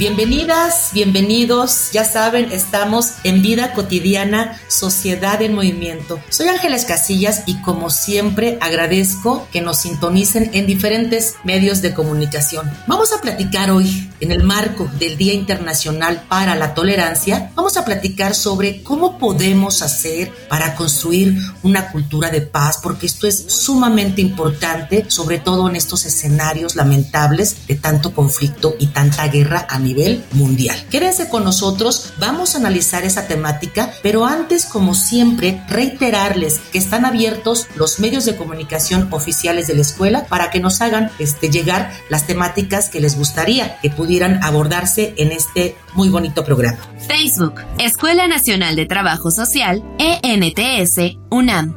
10%. Bienvenidas, bienvenidos. Ya saben, estamos en Vida Cotidiana, Sociedad en Movimiento. Soy Ángeles Casillas y como siempre agradezco que nos sintonicen en diferentes medios de comunicación. Vamos a platicar hoy, en el marco del Día Internacional para la Tolerancia, vamos a platicar sobre cómo podemos hacer para construir una cultura de paz, porque esto es sumamente importante, sobre todo en estos escenarios lamentables de tanto conflicto y tanta guerra a nivel mundial. Quédense con nosotros, vamos a analizar esa temática, pero antes, como siempre, reiterarles que están abiertos los medios de comunicación oficiales de la escuela para que nos hagan este, llegar las temáticas que les gustaría que pudieran abordarse en este muy bonito programa. Facebook, Escuela Nacional de Trabajo Social, ENTS, UNAM.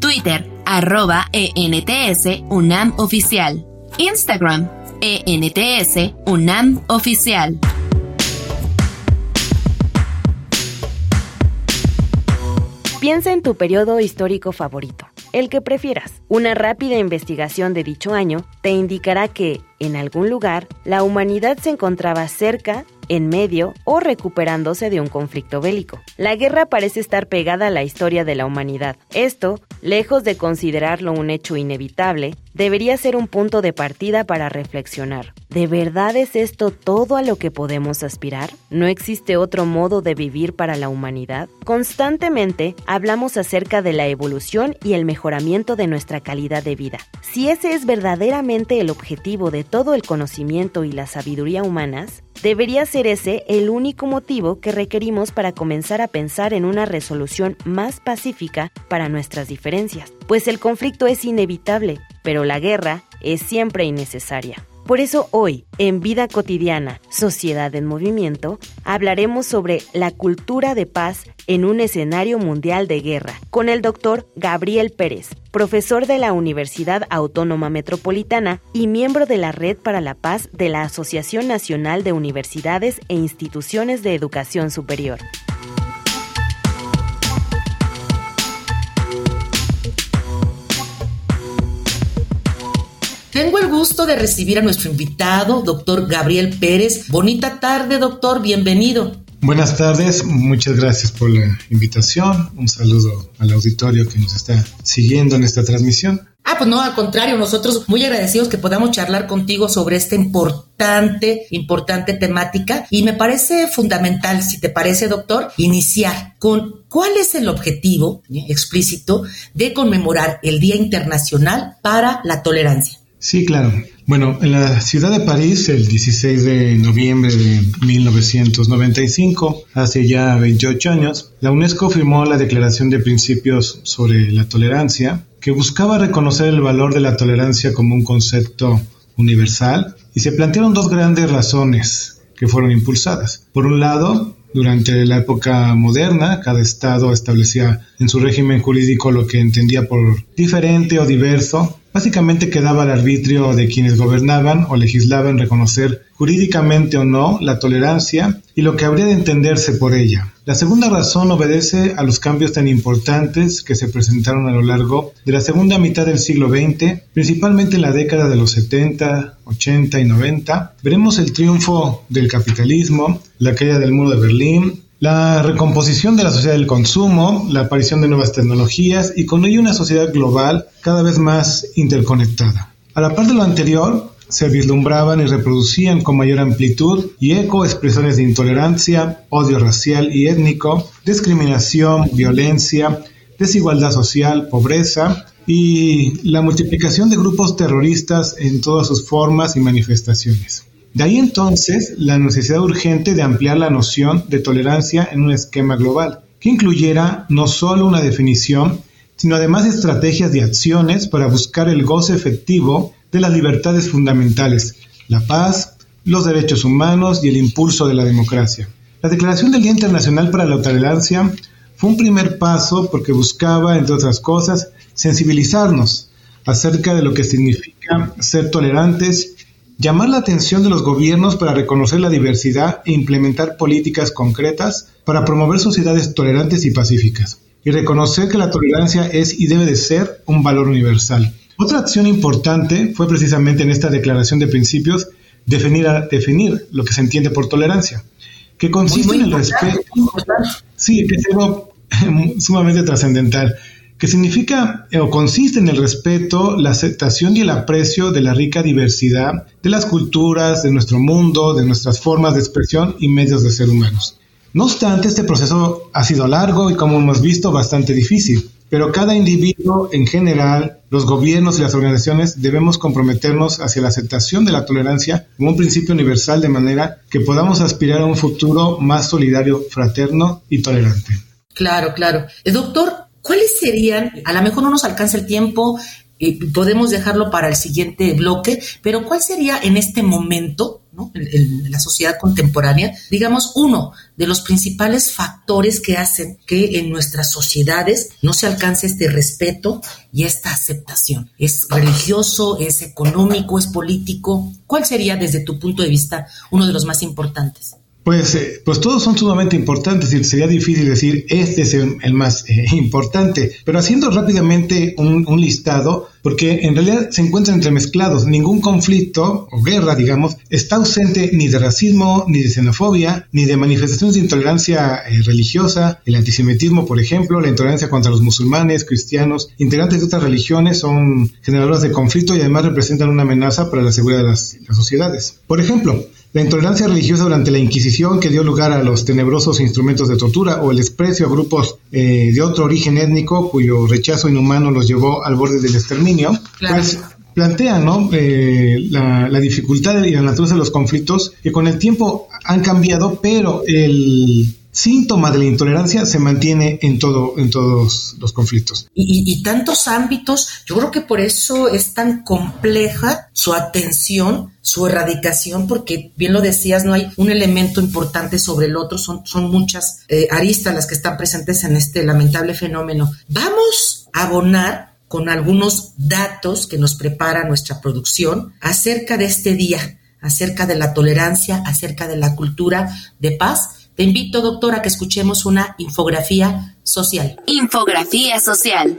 Twitter, arroba ENTS, UNAM Oficial. Instagram, ENTS UNAM Oficial. Piensa en tu periodo histórico favorito, el que prefieras. Una rápida investigación de dicho año te indicará que, en algún lugar, la humanidad se encontraba cerca en medio o recuperándose de un conflicto bélico. La guerra parece estar pegada a la historia de la humanidad. Esto, lejos de considerarlo un hecho inevitable, debería ser un punto de partida para reflexionar. ¿De verdad es esto todo a lo que podemos aspirar? ¿No existe otro modo de vivir para la humanidad? Constantemente hablamos acerca de la evolución y el mejoramiento de nuestra calidad de vida. Si ese es verdaderamente el objetivo de todo el conocimiento y la sabiduría humanas, Debería ser ese el único motivo que requerimos para comenzar a pensar en una resolución más pacífica para nuestras diferencias, pues el conflicto es inevitable, pero la guerra es siempre innecesaria. Por eso hoy, en Vida Cotidiana, Sociedad en Movimiento, hablaremos sobre la cultura de paz en un escenario mundial de guerra, con el doctor Gabriel Pérez, profesor de la Universidad Autónoma Metropolitana y miembro de la Red para la Paz de la Asociación Nacional de Universidades e Instituciones de Educación Superior. Tengo el gusto de recibir a nuestro invitado, doctor Gabriel Pérez. Bonita tarde, doctor, bienvenido. Buenas tardes, muchas gracias por la invitación. Un saludo al auditorio que nos está siguiendo en esta transmisión. Ah, pues no, al contrario, nosotros muy agradecidos que podamos charlar contigo sobre esta importante, importante temática y me parece fundamental, si te parece, doctor, iniciar con cuál es el objetivo explícito de conmemorar el Día Internacional para la Tolerancia. Sí, claro. Bueno, en la ciudad de París, el 16 de noviembre de 1995, hace ya 28 años, la UNESCO firmó la Declaración de Principios sobre la Tolerancia, que buscaba reconocer el valor de la tolerancia como un concepto universal, y se plantearon dos grandes razones que fueron impulsadas. Por un lado, durante la época moderna, cada Estado establecía en su régimen jurídico lo que entendía por diferente o diverso Básicamente quedaba al arbitrio de quienes gobernaban o legislaban reconocer jurídicamente o no la tolerancia y lo que habría de entenderse por ella. La segunda razón obedece a los cambios tan importantes que se presentaron a lo largo de la segunda mitad del siglo XX, principalmente en la década de los 70, 80 y 90. Veremos el triunfo del capitalismo, la caída del muro de Berlín, la recomposición de la sociedad del consumo, la aparición de nuevas tecnologías y con ello una sociedad global cada vez más interconectada. A la par de lo anterior, se vislumbraban y reproducían con mayor amplitud y eco expresiones de intolerancia, odio racial y étnico, discriminación, violencia, desigualdad social, pobreza y la multiplicación de grupos terroristas en todas sus formas y manifestaciones. De ahí entonces la necesidad urgente de ampliar la noción de tolerancia en un esquema global, que incluyera no solo una definición, sino además estrategias de acciones para buscar el goce efectivo de las libertades fundamentales, la paz, los derechos humanos y el impulso de la democracia. La Declaración del Día Internacional para la Tolerancia fue un primer paso porque buscaba, entre otras cosas, sensibilizarnos acerca de lo que significa ser tolerantes, llamar la atención de los gobiernos para reconocer la diversidad e implementar políticas concretas para promover sociedades tolerantes y pacíficas, y reconocer que la tolerancia es y debe de ser un valor universal. Otra acción importante fue precisamente en esta declaración de principios definir, definir lo que se entiende por tolerancia, que consiste en el respeto. Sí, que es algo sumamente trascendental, que significa eh, o consiste en el respeto, la aceptación y el aprecio de la rica diversidad de las culturas, de nuestro mundo, de nuestras formas de expresión y medios de ser humanos. No obstante, este proceso ha sido largo y, como hemos visto, bastante difícil pero cada individuo en general, los gobiernos y las organizaciones debemos comprometernos hacia la aceptación de la tolerancia como un principio universal de manera que podamos aspirar a un futuro más solidario, fraterno y tolerante. Claro, claro. Eh, doctor, ¿cuáles serían, a lo mejor no nos alcanza el tiempo, y podemos dejarlo para el siguiente bloque, pero ¿cuál sería en este momento en, la sociedad contemporánea, digamos, uno de los principales factores que hacen que en nuestras sociedades no se alcance este respeto y esta aceptación. ¿Es religioso, es económico, es político? ¿Cuál sería desde tu punto de vista uno de los más importantes? Pues, eh, pues todos son sumamente importantes y sería difícil decir este es el, más eh, importante, pero haciendo rápidamente un, listado, porque en realidad se encuentran entremezclados, ningún conflicto o guerra, digamos, está ausente ni de racismo, ni de xenofobia, ni de manifestaciones de intolerancia eh, religiosa, el antisemitismo, por ejemplo, la intolerancia contra los musulmanes, cristianos, integrantes de otras religiones son generadoras de conflicto y además representan una amenaza para la seguridad de las sociedades. Por ejemplo, la intolerancia religiosa durante la Inquisición que dio lugar a los tenebrosos instrumentos de tortura o el desprecio a grupos eh, de otro origen étnico cuyo rechazo inhumano los llevó al borde del exterminio, pues plantean ¿no? Eh, la, la, dificultad y la naturaleza de los conflictos que con el tiempo han cambiado, pero el síntoma de la intolerancia se mantiene en todo en todos los conflictos. Y, tantos ámbitos yo creo que por eso es tan compleja su atención su erradicación porque bien lo decías no hay un elemento importante sobre el otro son son muchas eh, aristas las que están presentes en este lamentable fenómeno. Vamos a abonar con algunos datos que nos prepara nuestra producción acerca de este día acerca de la tolerancia acerca de la cultura de paz te invito, doctora, a que escuchemos una infografía social. Infografía social.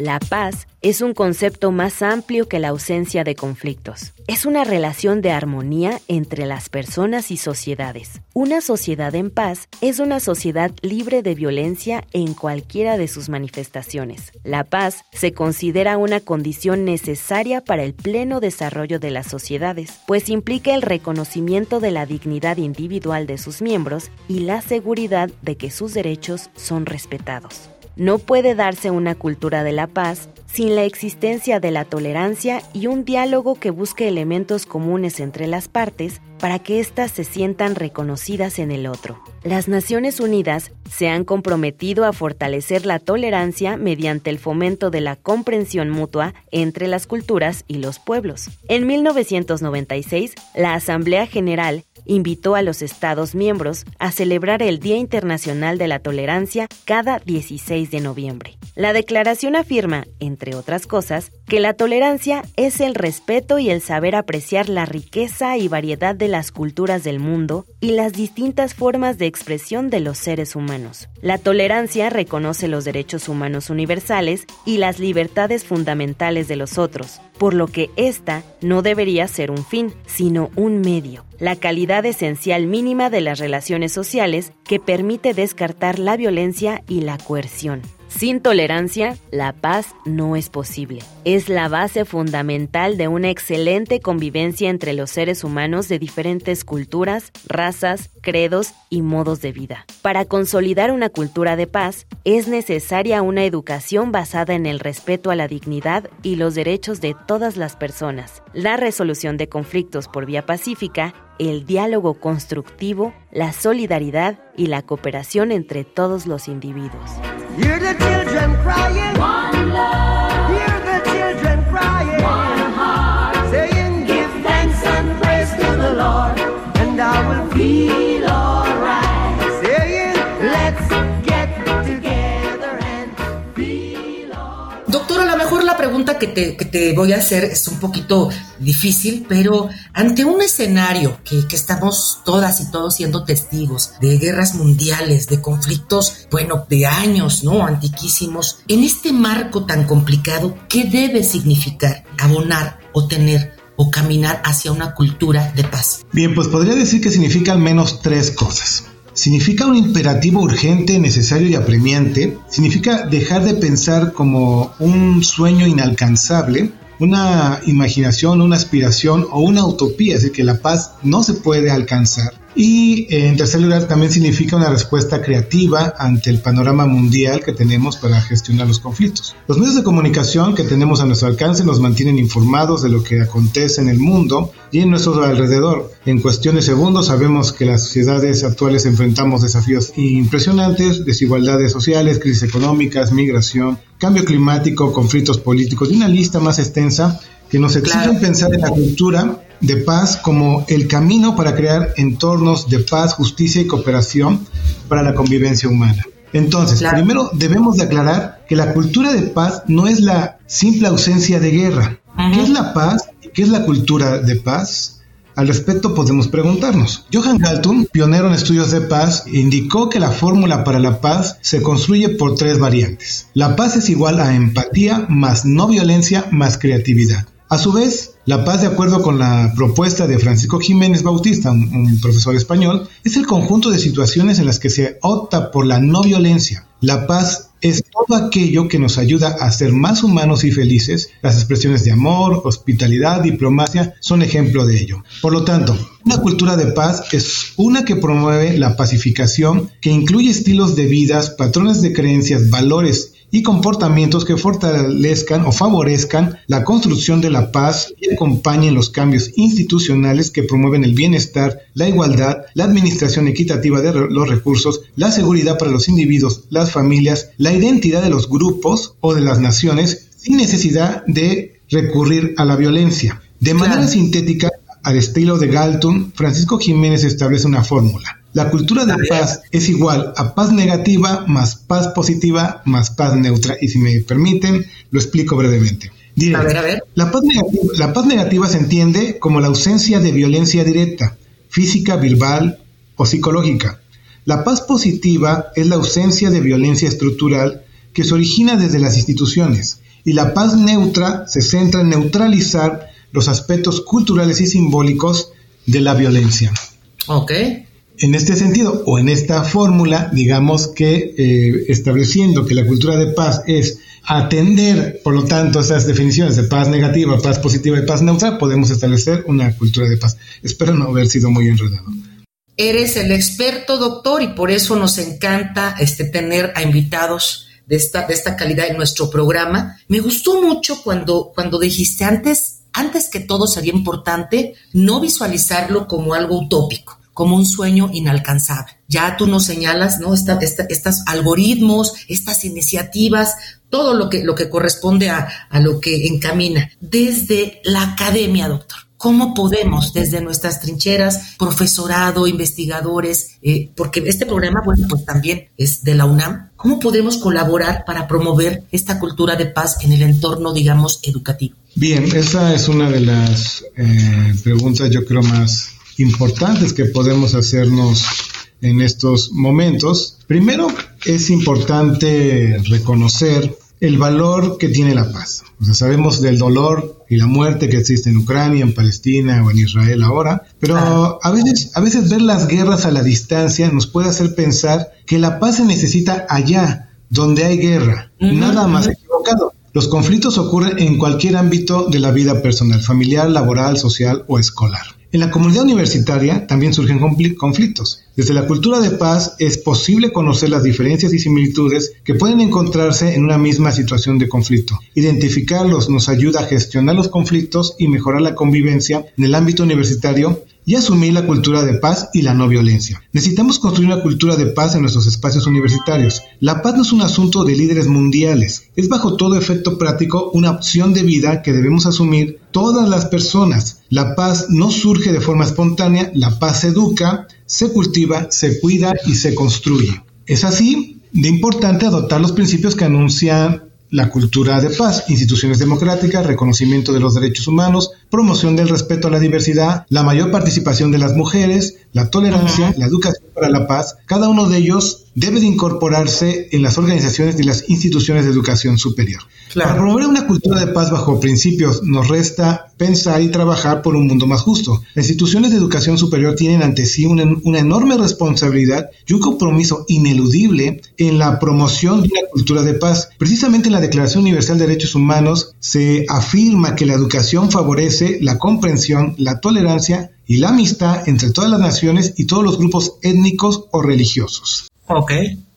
La paz es un concepto más amplio que la ausencia de conflictos. Es una relación de armonía entre las personas y sociedades. Una sociedad en paz es una sociedad libre de violencia en cualquiera de sus manifestaciones. La paz se considera una condición necesaria para el pleno desarrollo de las sociedades, pues implica el reconocimiento de la dignidad individual de sus miembros y la seguridad de que sus derechos son respetados. No puede darse una cultura de la paz sin la existencia de la tolerancia y un diálogo que busque elementos comunes entre las partes para que éstas se sientan reconocidas en el otro. Las Naciones Unidas se han comprometido a fortalecer la tolerancia mediante el fomento de la comprensión mutua entre las culturas y los pueblos. En 1996, la Asamblea General invitó a los Estados miembros a celebrar el Día Internacional de la Tolerancia cada 16 de noviembre. La declaración afirma, entre otras cosas, que la tolerancia es el respeto y el saber apreciar la riqueza y variedad de las culturas del mundo y las distintas formas de expresión de los seres humanos. La tolerancia reconoce los derechos humanos universales y las libertades fundamentales de los otros, por lo que esta no debería ser un fin, sino un medio, la calidad esencial mínima de las relaciones sociales que permite descartar la violencia y la coerción. Sin tolerancia, la paz no es posible. Es la base fundamental de una excelente convivencia entre los seres humanos de diferentes culturas, razas, credos y modos de vida. Para consolidar una cultura de paz, es necesaria una educación basada en el respeto a la dignidad y los derechos de todas las personas, la resolución de conflictos por vía pacífica, el diálogo constructivo, la solidaridad y la cooperación entre todos los individuos. Que te, que te voy a hacer es un poquito difícil, pero ante un escenario que, que, estamos todas y todos siendo testigos de guerras mundiales, de conflictos, bueno, de años, ¿no? Antiquísimos, en este marco tan complicado, ¿qué debe significar abonar o tener o caminar hacia una cultura de paz? Bien, pues podría decir que significa al menos tres cosas. Significa un imperativo urgente, necesario y apremiante. Significa dejar de pensar como un sueño inalcanzable una imaginación, una aspiración o una utopía, es decir, que la paz no se puede alcanzar. Y eh, en tercer lugar también significa una respuesta creativa ante el panorama mundial que tenemos para gestionar los conflictos. Los medios de comunicación que tenemos a nuestro alcance nos mantienen informados de lo que acontece en el mundo y en nuestro alrededor. En cuestión de segundos sabemos que las sociedades actuales enfrentamos desafíos impresionantes, desigualdades sociales, crisis económicas, migración, cambio climático, conflictos políticos y una lista más extensa que nos exigen pensar en la cultura de paz como el camino para crear entornos de paz, justicia y cooperación para la convivencia humana. Entonces, primero debemos de aclarar que la cultura de paz no es la simple ausencia de guerra. ¿Qué es la paz? ¿Qué es la cultura de paz? Al respecto podemos preguntarnos. Johan Galtung, pionero en estudios de paz, indicó que la fórmula para la paz se construye por tres variantes. La paz es igual a empatía más no violencia más creatividad. A su vez, la paz, de acuerdo con la propuesta de Francisco Jiménez Bautista, un, profesor español, es el conjunto de situaciones en las que se opta por la no violencia. La paz es todo aquello que nos ayuda a ser más humanos y felices. Las expresiones de amor, hospitalidad, diplomacia son ejemplo de ello. Por lo tanto, una cultura de paz es una que promueve la pacificación, que incluye estilos de vidas, patrones de creencias, valores y comportamientos que fortalezcan o favorezcan la construcción de la paz y acompañen los cambios institucionales que promueven el bienestar, la igualdad, la administración equitativa de los recursos, la seguridad para los individuos, las familias, la identidad de los grupos o de las naciones sin necesidad de recurrir a la violencia. De manera sintética, al estilo de Galton, Francisco Jiménez establece una fórmula. La cultura de paz es igual a paz negativa más paz positiva más paz neutra. Y si me permiten, lo explico brevemente. a ver, a ver. La, paz negativa, la paz negativa se entiende como la ausencia de violencia directa, física, verbal o psicológica. La paz positiva es la ausencia de violencia estructural que se origina desde las instituciones. Y la paz neutra se centra en neutralizar los aspectos culturales y simbólicos de la violencia. Ok. En este sentido, o en esta fórmula, digamos que eh, estableciendo que la cultura de paz es atender, por lo tanto, esas definiciones de paz negativa, paz positiva y paz neutral, podemos establecer una cultura de paz. Espero no haber sido muy enredado. Eres el experto, doctor, y por eso nos encanta este, tener a invitados de esta, de esta calidad en nuestro programa. Me gustó mucho cuando, cuando dijiste antes, antes que todo sería importante no visualizarlo como algo utópico como un sueño inalcanzable. Ya tú nos señalas, ¿no? estos algoritmos, estas iniciativas, todo lo que, lo que corresponde a, lo que encamina. Desde la academia, doctor. ¿Cómo podemos, desde nuestras trincheras, profesorado, investigadores, eh, porque este programa, bueno, pues también es de la UNAM, ¿cómo podemos colaborar para promover esta cultura de paz en el entorno, digamos, educativo? Bien, esa es una de las eh, preguntas, yo creo, más importantes que podemos hacernos en estos momentos. Primero, es importante reconocer el valor que tiene la paz. O sea, sabemos del dolor y la muerte que existe en Ucrania, en Palestina o en Israel ahora, pero a veces, a veces ver las guerras a la distancia nos puede hacer pensar que la paz se necesita allá, donde hay guerra. Nada más equivocado. Los conflictos ocurren en cualquier ámbito de la vida personal, familiar, laboral, social o escolar. En la comunidad universitaria también surgen conflictos. Desde la cultura de paz es posible conocer las diferencias y similitudes que pueden encontrarse en una misma situación de conflicto. Identificarlos nos ayuda a gestionar los conflictos y mejorar la convivencia en el ámbito universitario y asumir la cultura de paz y la no violencia. Necesitamos construir una cultura de paz en nuestros espacios universitarios. La paz no es un asunto de líderes mundiales, es bajo todo efecto práctico una opción de vida que debemos asumir todas las personas. La paz no surge de forma espontánea, la paz se educa, se cultiva, se cuida y se construye. Es así de importante adoptar los principios que anuncian la cultura de paz, instituciones democráticas, reconocimiento de los derechos humanos, promoción del respeto a la diversidad, la mayor participación de las mujeres, la tolerancia, la educación para la paz. Cada uno de ellos debe de incorporarse en las organizaciones y las instituciones de educación superior. Para promover una cultura de paz bajo principios nos resta pensar y trabajar por un mundo más justo. Las instituciones de educación superior tienen ante sí una, una enorme responsabilidad y un compromiso ineludible en la promoción de una cultura de paz. Precisamente en la Declaración Universal de Derechos Humanos se afirma que la educación favorece la comprensión, la tolerancia y la amistad entre todas las naciones y todos los grupos étnicos o religiosos. Ok.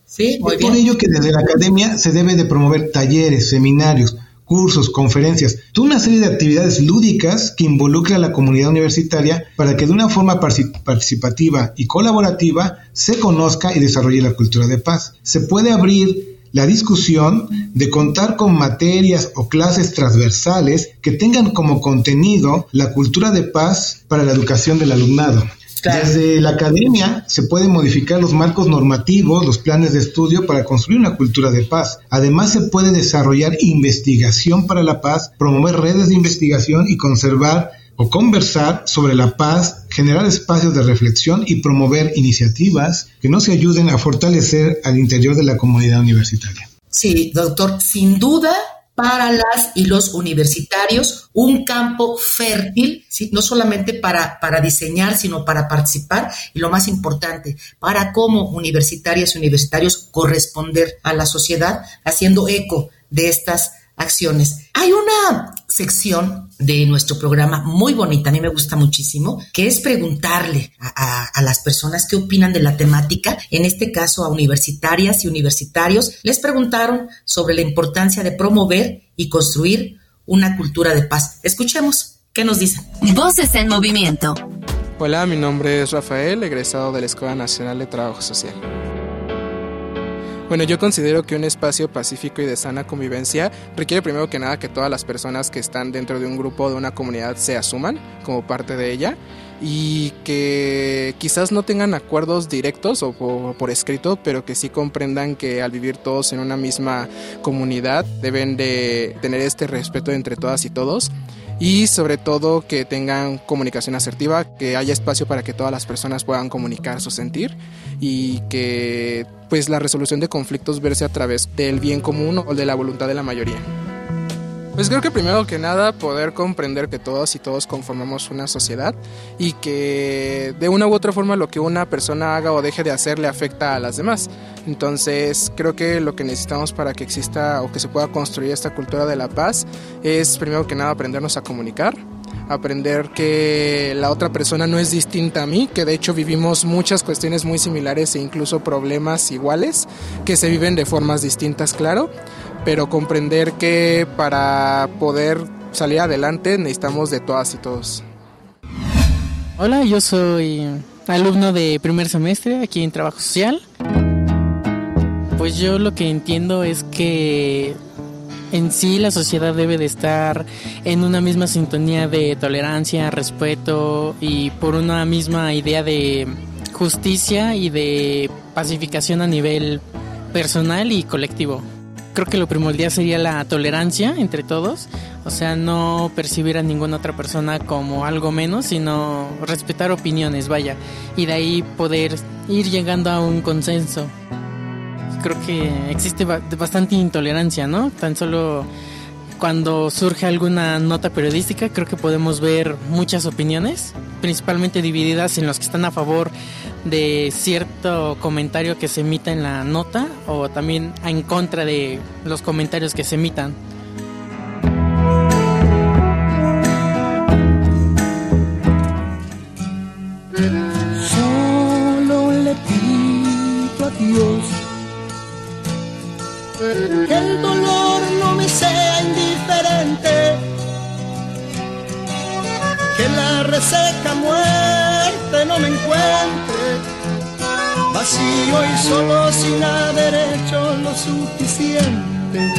Sí, muy Por ello que desde la academia se debe de promover talleres, seminarios, cursos, conferencias, toda una serie de actividades lúdicas que involucran a la comunidad universitaria para que de una forma participativa y colaborativa se conozca y desarrolle la cultura de paz. Se puede abrir la discusión de contar con materias o clases transversales que tengan como contenido la cultura de paz para la educación del alumnado. Desde la academia se pueden modificar los marcos normativos, los planes de estudio para construir una cultura de paz. Además se puede desarrollar investigación para la paz, promover redes de investigación y conservar o conversar sobre la paz, generar espacios de reflexión y promover iniciativas que nos ayuden a fortalecer al interior de la comunidad universitaria. Sí, doctor, sin duda para las y los universitarios un campo fértil, ¿sí? no solamente para, para diseñar, sino para participar y lo más importante, para como universitarias y universitarios corresponder a la sociedad haciendo eco de estas acciones. Hay una sección de nuestro programa muy bonita, a mí me gusta muchísimo, que es preguntarle a, a, las personas qué opinan de la temática, en este caso a universitarias y universitarios, les preguntaron sobre la importancia de promover y construir una cultura de paz. Escuchemos, ¿qué nos dicen? Voces en movimiento. Hola, mi nombre es Rafael, egresado de la Escuela Nacional de Trabajo Social. Bueno, yo considero que un espacio pacífico y de sana convivencia requiere primero que nada que todas las personas que están dentro de un grupo o de una comunidad se asuman como parte de ella y que quizás no tengan acuerdos directos o por, por, escrito, pero que sí comprendan que al vivir todos en una misma comunidad deben de tener este respeto entre todas y todos y sobre todo que tengan comunicación asertiva, que haya espacio para que todas las personas puedan comunicar su sentir y que pues la resolución de conflictos verse a través del bien común o de la voluntad de la mayoría. Pues creo que primero que nada poder comprender que todos y todos conformamos una sociedad y que de una u otra forma lo que una persona haga o deje de hacer le afecta a las demás. Entonces creo que lo que necesitamos para que exista o que se pueda construir esta cultura de la paz es primero que nada aprendernos a comunicar, aprender que la otra persona no es distinta a mí, que de hecho vivimos muchas cuestiones muy similares e incluso problemas iguales que se viven de formas distintas, claro pero comprender que para poder salir adelante necesitamos de todas y todos. Hola, yo soy alumno de primer semestre aquí en Trabajo Social. Pues yo lo que entiendo es que en sí la sociedad debe de estar en una misma sintonía de tolerancia, respeto y por una misma idea de justicia y de pacificación a nivel personal y colectivo creo que lo primordial sería la tolerancia entre todos, o sea, no percibir a ninguna otra persona como algo menos, sino respetar opiniones, vaya, y de ahí poder ir llegando a un consenso. Creo que existe bastante intolerancia, ¿no? Tan solo cuando surge alguna nota periodística, creo que podemos ver muchas opiniones, principalmente divididas en los que están a favor de cierto comentario que se emita en la nota o también en contra de los comentarios que se emitan. La reseca muerte no me encuentre vacío y solo sin haber hecho lo suficiente.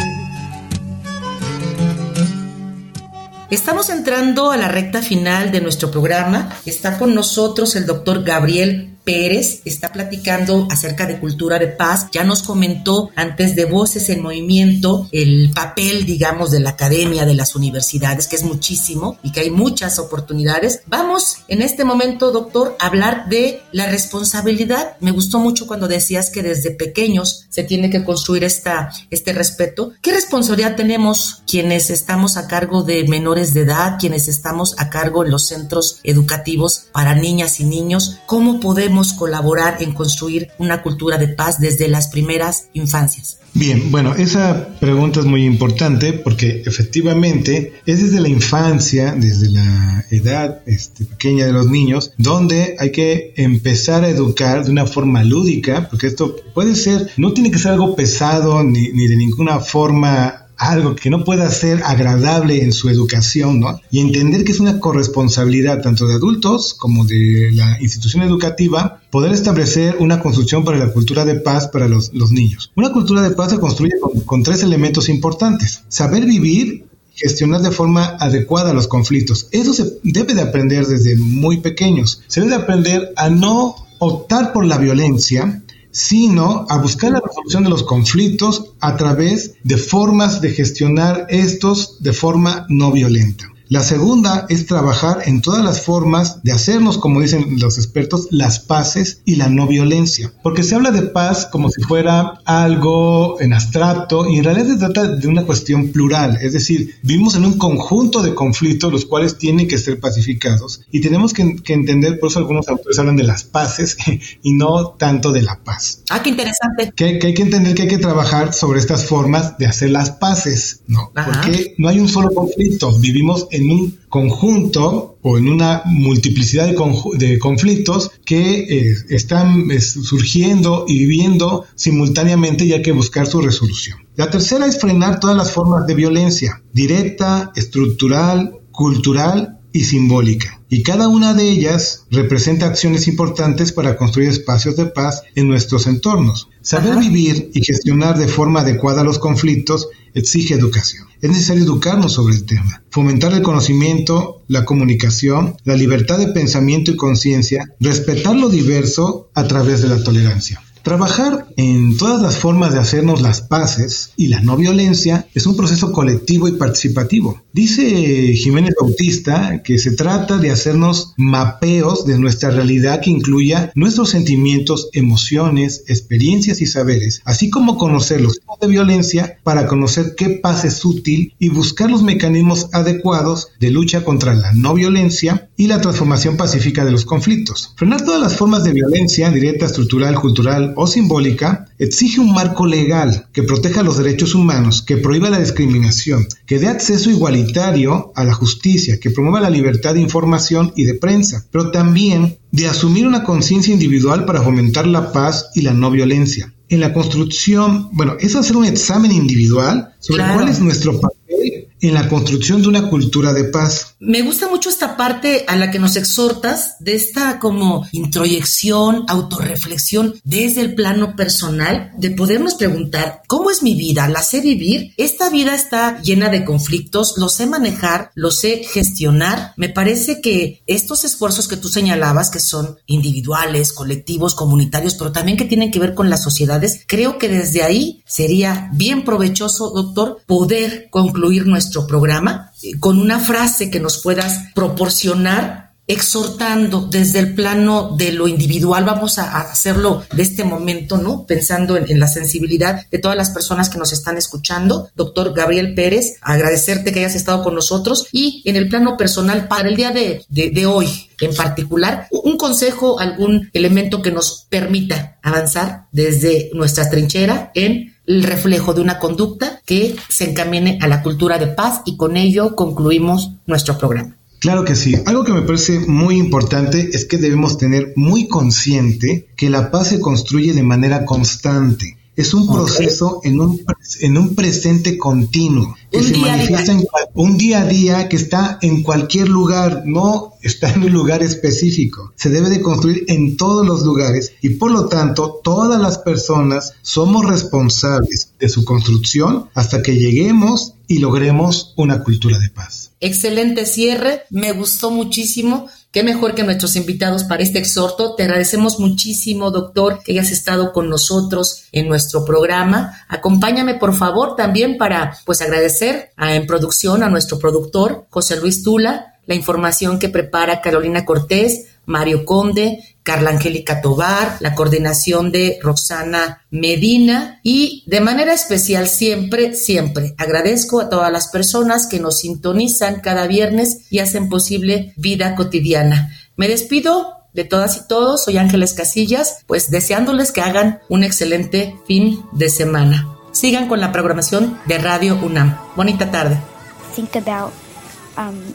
Estamos entrando a la recta final de nuestro programa. Está con nosotros el doctor Gabriel Pérez está platicando acerca de cultura de paz. Ya nos comentó antes de Voces en Movimiento el papel, digamos, de la academia, de las universidades, que es muchísimo y que hay muchas oportunidades. Vamos en este momento, doctor, a hablar de la responsabilidad. Me gustó mucho cuando decías que desde pequeños se tiene que construir esta, este respeto. ¿Qué responsabilidad tenemos quienes estamos a cargo de menores de edad, quienes estamos a cargo en los centros educativos para niñas y niños? ¿Cómo podemos colaborar en construir una cultura de paz desde las primeras infancias? Bien, bueno, esa pregunta es muy importante porque efectivamente es desde la infancia, desde la edad este, pequeña de los niños, donde hay que empezar a educar de una forma lúdica, porque esto puede ser, no tiene que ser algo pesado ni, ni de ninguna forma algo que no pueda ser agradable en su educación, ¿no? Y entender que es una corresponsabilidad tanto de adultos como de la institución educativa poder establecer una construcción para la cultura de paz para los, niños. Una cultura de paz se construye con, con tres elementos importantes. Saber vivir gestionar de forma adecuada los conflictos. Eso se debe de aprender desde muy pequeños. Se debe de aprender a no optar por la violencia, sino a buscar la resolución de los conflictos a través de formas de gestionar estos de forma no violenta. La segunda es trabajar en todas las formas de hacernos, como dicen los expertos, las paces y la no violencia. Porque se habla de paz como si fuera algo en abstracto y en realidad se trata de una cuestión plural. Es decir, vivimos en un conjunto de conflictos los cuales tienen que ser pacificados y tenemos que, entender, por eso algunos autores hablan de las paces y no tanto de la paz. Ah, qué interesante. Que, que hay que entender que hay que trabajar sobre estas formas de hacer las paces, ¿no? Porque no hay un solo conflicto, vivimos en un conjunto o en una multiplicidad de, conflictos que eh, están surgiendo y viviendo simultáneamente y hay que buscar su resolución. La tercera es frenar todas las formas de violencia, directa, estructural, cultural y simbólica. Y cada una de ellas representa acciones importantes para construir espacios de paz en nuestros entornos. Saber vivir y gestionar de forma adecuada los conflictos exige educación. Es necesario educarnos sobre el tema, fomentar el conocimiento, la comunicación, la libertad de pensamiento y conciencia, respetar lo diverso a través de la tolerancia. Trabajar en todas las formas de hacernos las paces y la no violencia es un proceso colectivo y participativo. Dice Jiménez Bautista que se trata de hacernos mapeos de nuestra realidad que incluya nuestros sentimientos, emociones, experiencias y saberes, así como conocer los tipos de violencia para conocer qué paz es útil y buscar los mecanismos adecuados de lucha contra la no violencia y la transformación pacífica de los conflictos. Frenar todas las formas de violencia, directa, estructural, cultural, o simbólica exige un marco legal que proteja los derechos humanos, que prohíba la discriminación, que dé acceso igualitario a la justicia, que promueva la libertad de información y de prensa, pero también de asumir una conciencia individual para fomentar la paz y la no violencia. En la construcción, bueno, es hacer un examen individual sobre cuál es nuestro papel en la construcción de una cultura de paz. Me gusta mucho esta parte a la que nos exhortas de esta como introyección, autorreflexión desde el plano personal, de podernos preguntar, ¿cómo es mi vida? ¿La sé vivir? Esta vida está llena de conflictos, lo sé manejar, lo sé gestionar. Me parece que estos esfuerzos que tú señalabas, que son individuales, colectivos, comunitarios, pero también que tienen que ver con las sociedades, creo que desde ahí sería bien provechoso, doctor, poder concluir nuestro programa con una frase que nos puedas proporcionar exhortando desde el plano de lo individual, vamos a, hacerlo de este momento, ¿no? Pensando en, la sensibilidad de todas las personas que nos están escuchando. Doctor Gabriel Pérez, agradecerte que hayas estado con nosotros y en el plano personal para el día de, de hoy en particular, un consejo, algún elemento que nos permita avanzar desde nuestra trinchera en el reflejo de una conducta que se encamine a la cultura de paz y con ello concluimos nuestro programa. Claro que sí. Algo que me parece muy importante es que debemos tener muy consciente que la paz se construye de manera constante. Es un proceso en un, en un presente continuo que se manifiesta en un día a día que está en cualquier lugar, no está en un lugar específico. Se debe de construir en todos los lugares y por lo tanto todas las personas somos responsables de su construcción hasta que lleguemos y logremos una cultura de paz. Excelente cierre, me gustó muchísimo. Qué mejor que nuestros invitados para este exhorto. Te agradecemos muchísimo, doctor, que hayas estado con nosotros en nuestro programa. Acompáñame, por favor, también para pues agradecer a, en producción a nuestro productor, José Luis Tula, la información que prepara Carolina Cortés, Mario Conde, Carla Angélica Tobar, la coordinación de Roxana Medina y de manera especial siempre, siempre agradezco a todas las personas que nos sintonizan cada viernes y hacen posible vida cotidiana. Me despido de todas y todos, soy Ángeles Casillas, pues deseándoles que hagan un excelente fin de semana. Sigan con la programación de Radio UNAM. Bonita tarde. Um,